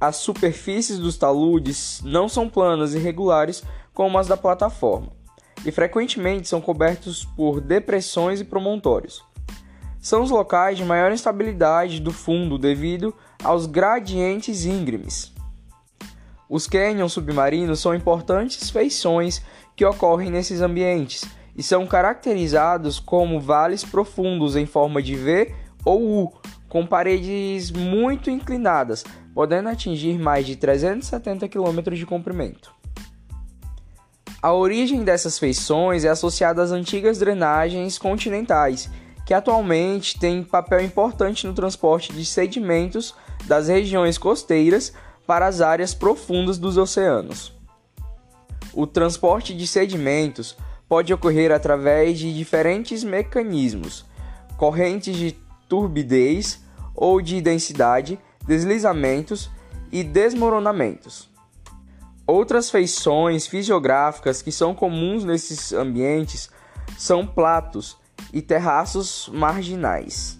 As superfícies dos taludes não são planas e regulares como as da plataforma, e frequentemente são cobertos por depressões e promontórios. São os locais de maior instabilidade do fundo devido aos gradientes íngremes. Os cânions submarinos são importantes feições que ocorrem nesses ambientes e são caracterizados como vales profundos em forma de V ou U, com paredes muito inclinadas, podendo atingir mais de 370 km de comprimento. A origem dessas feições é associada às antigas drenagens continentais, que atualmente têm papel importante no transporte de sedimentos das regiões costeiras para as áreas profundas dos oceanos. O transporte de sedimentos pode ocorrer através de diferentes mecanismos, correntes de turbidez ou de densidade, deslizamentos e desmoronamentos. Outras feições fisiográficas que são comuns nesses ambientes são platos e terraços marginais.